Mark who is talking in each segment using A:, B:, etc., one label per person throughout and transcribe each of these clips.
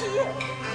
A: 死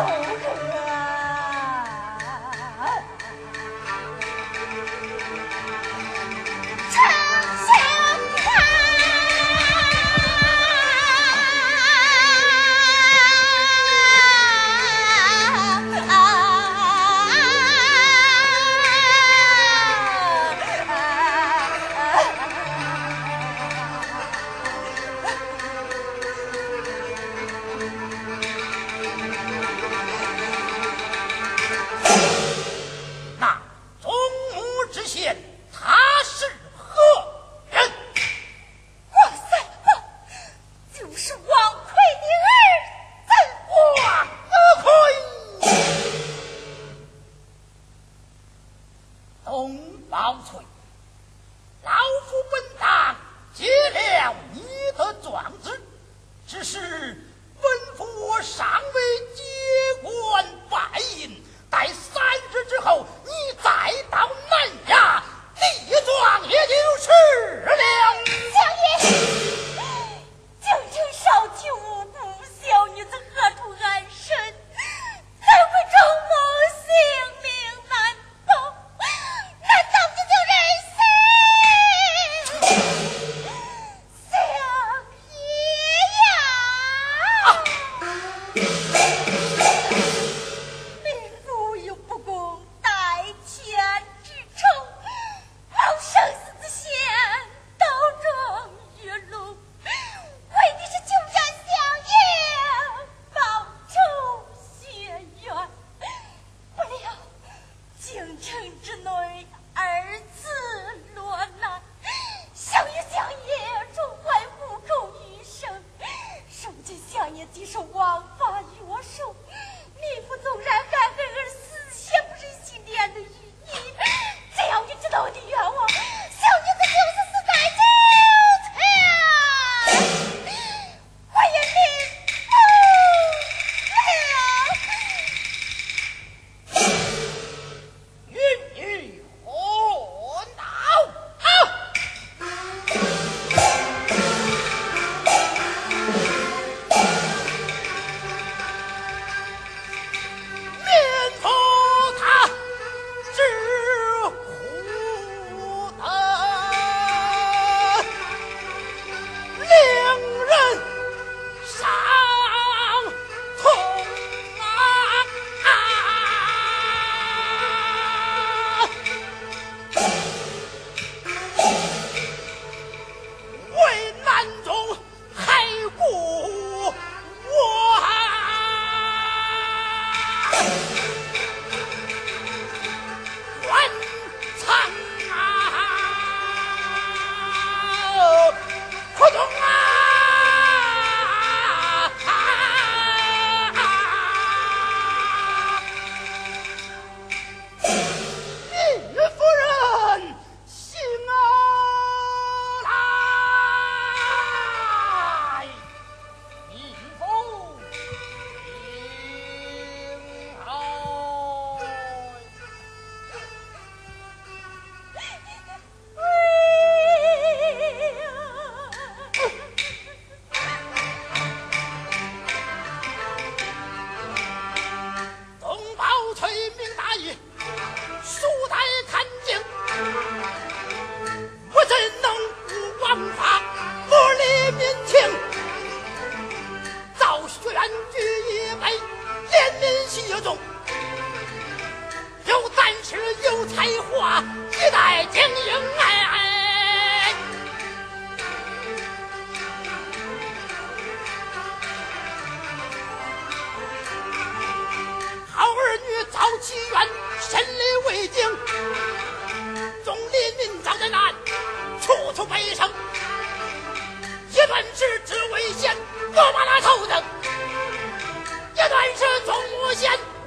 A: 我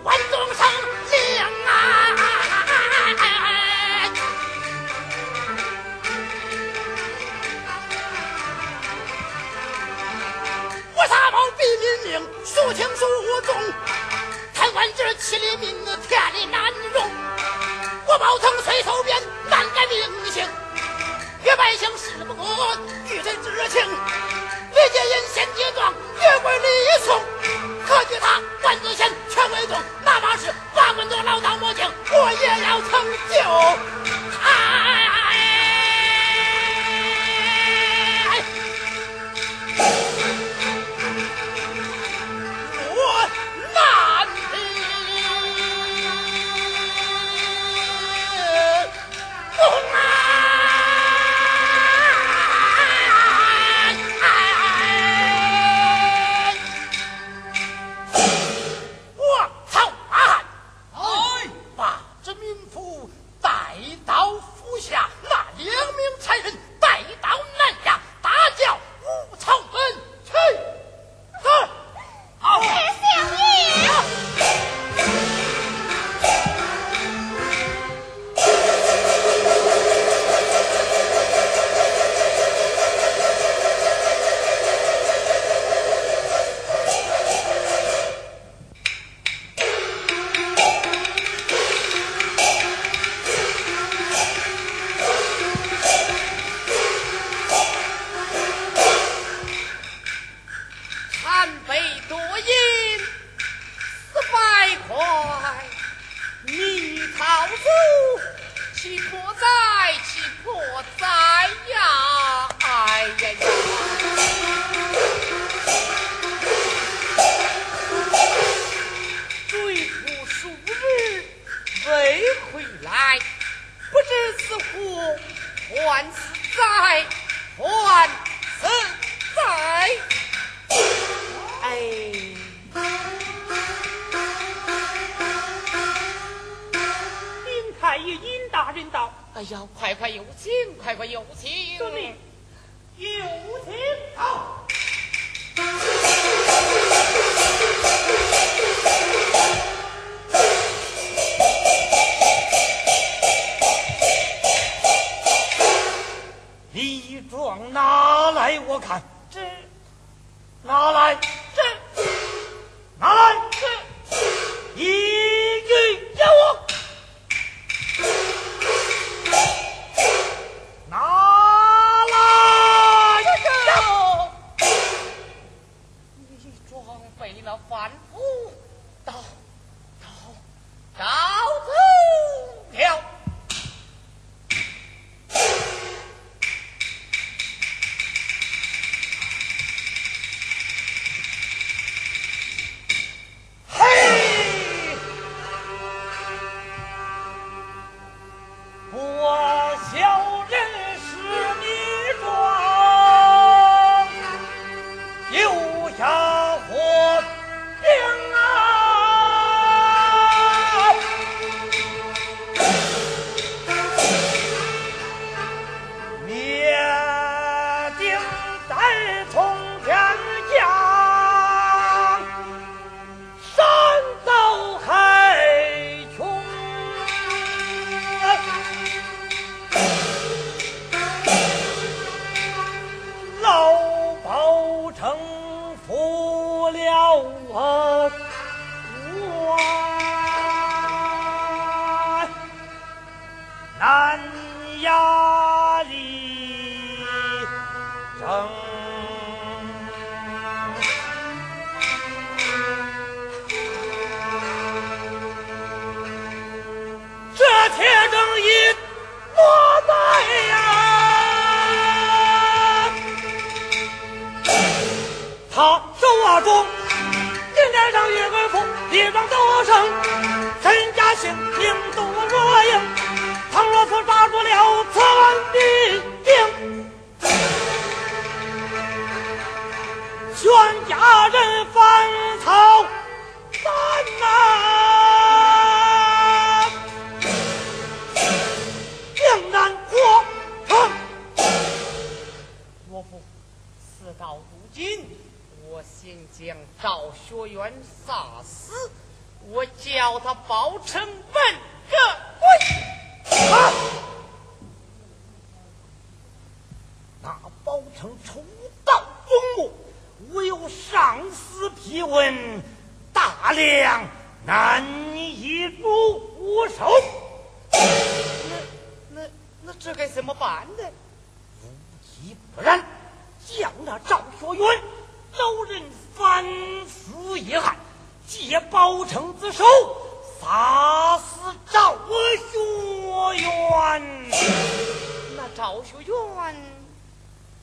B: 万众生灵啊我杀泡毙民命孰轻孰重贪官之气民天理难容。我包拯随手便难改命性与百姓是不可与人知情。理解人先结状越过礼送可惧他官子先要成就。
C: 你装拿来我看。这拿来。遭人反死一案，借包成之手杀死赵学元。
B: 那赵学元，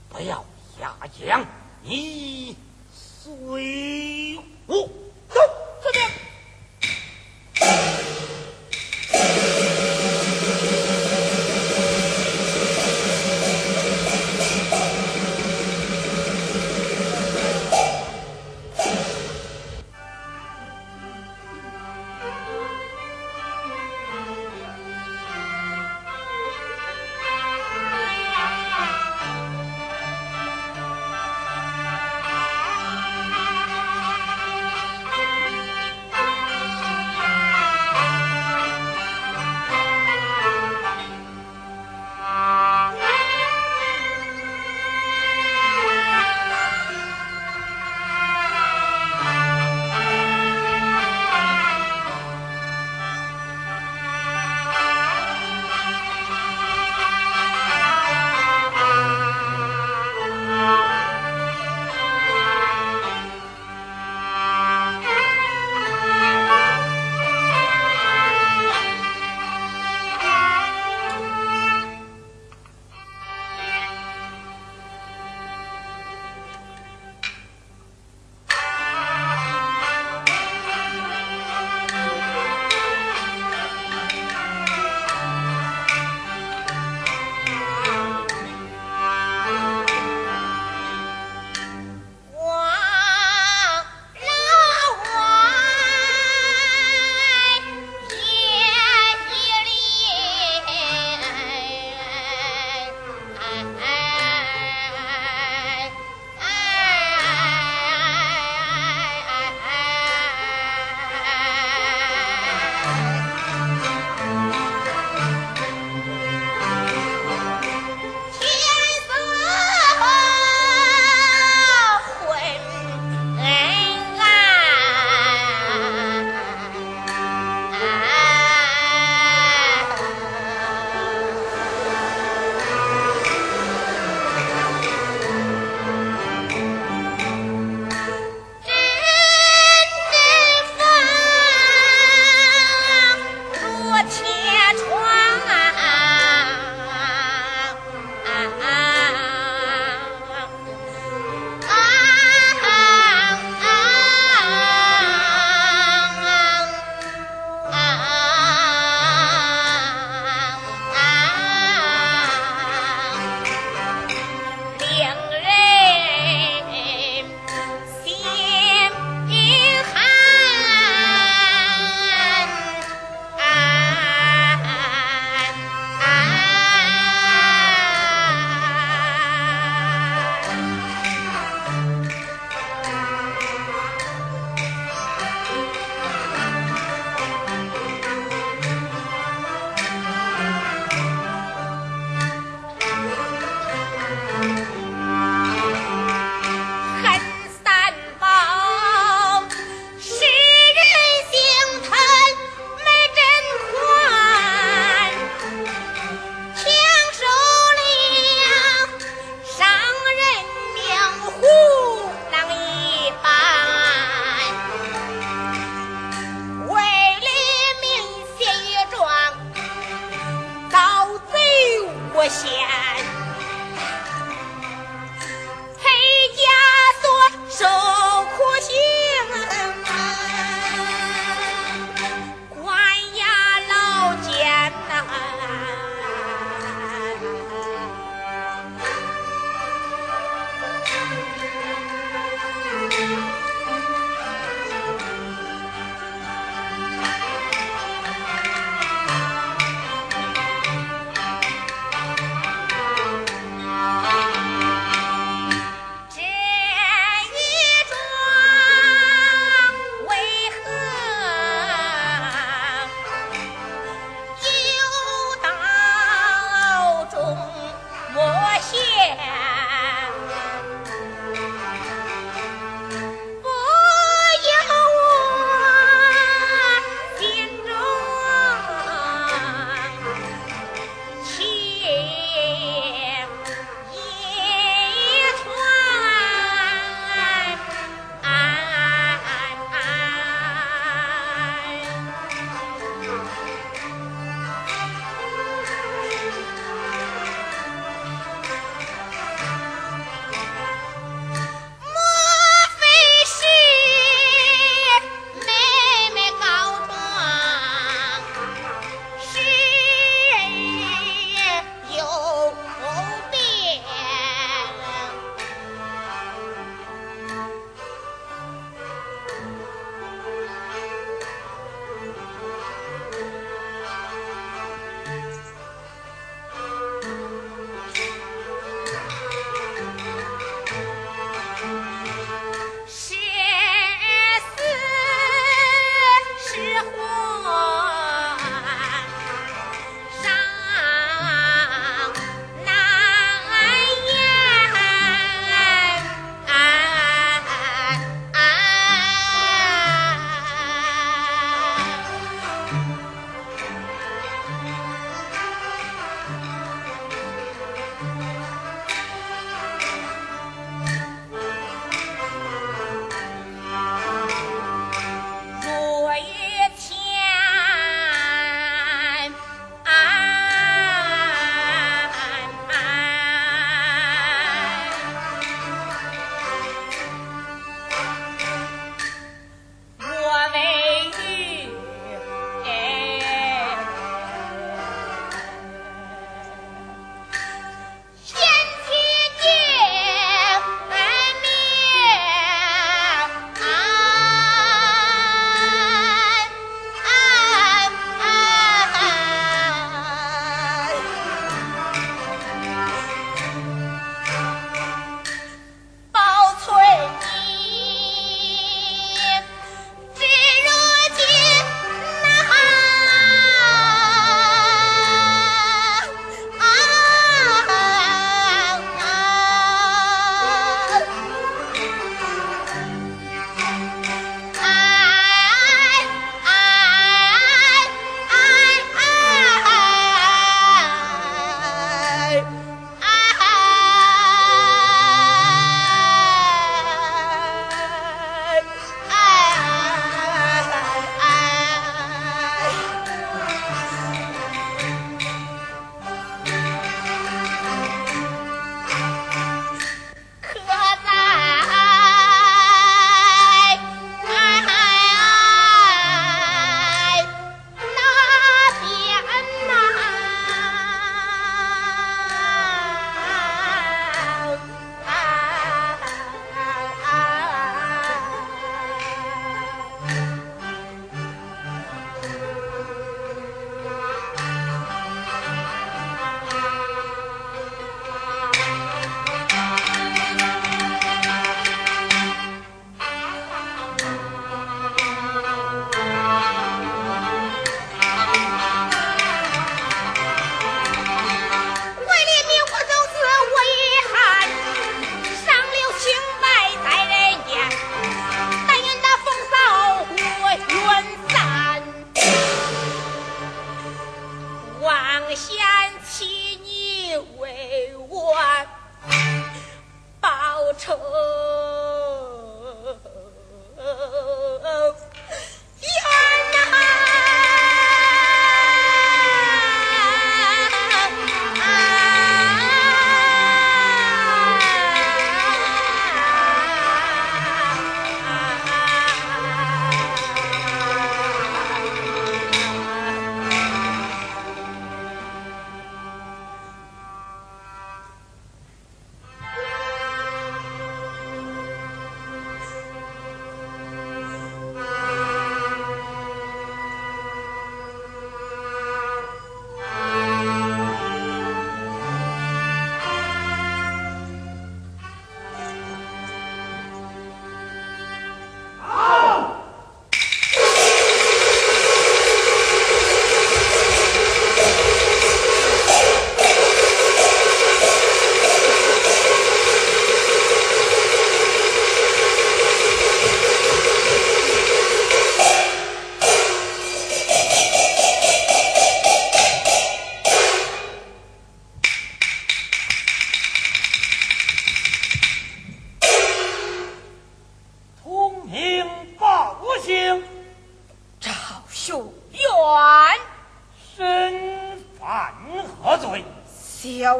C: 不要压讲，你随我走，怎么样？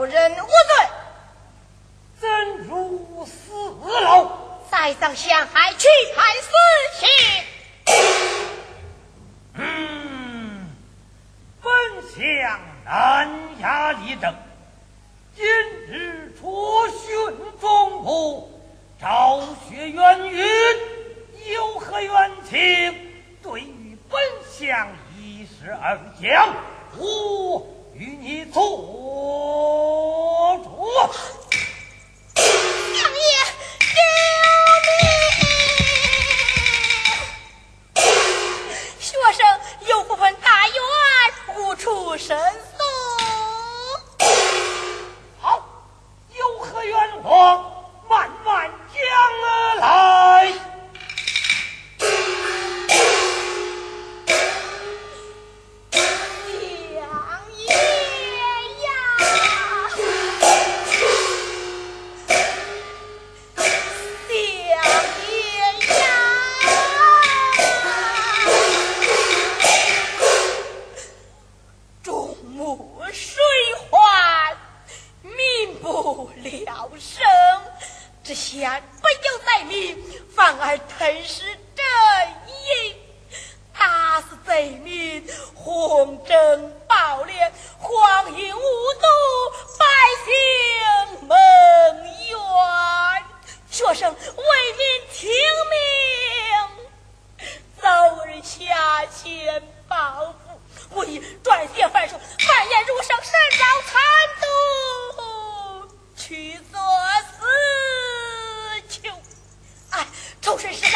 A: 人了生，这下不由在民，反而吞噬正义。他是贼民，红征暴敛，荒淫无度，百姓蒙冤。学生为民听命，早日下前报复。我撰写反书，犯言如上，甚遭惨毒。去做事情。哎臭水师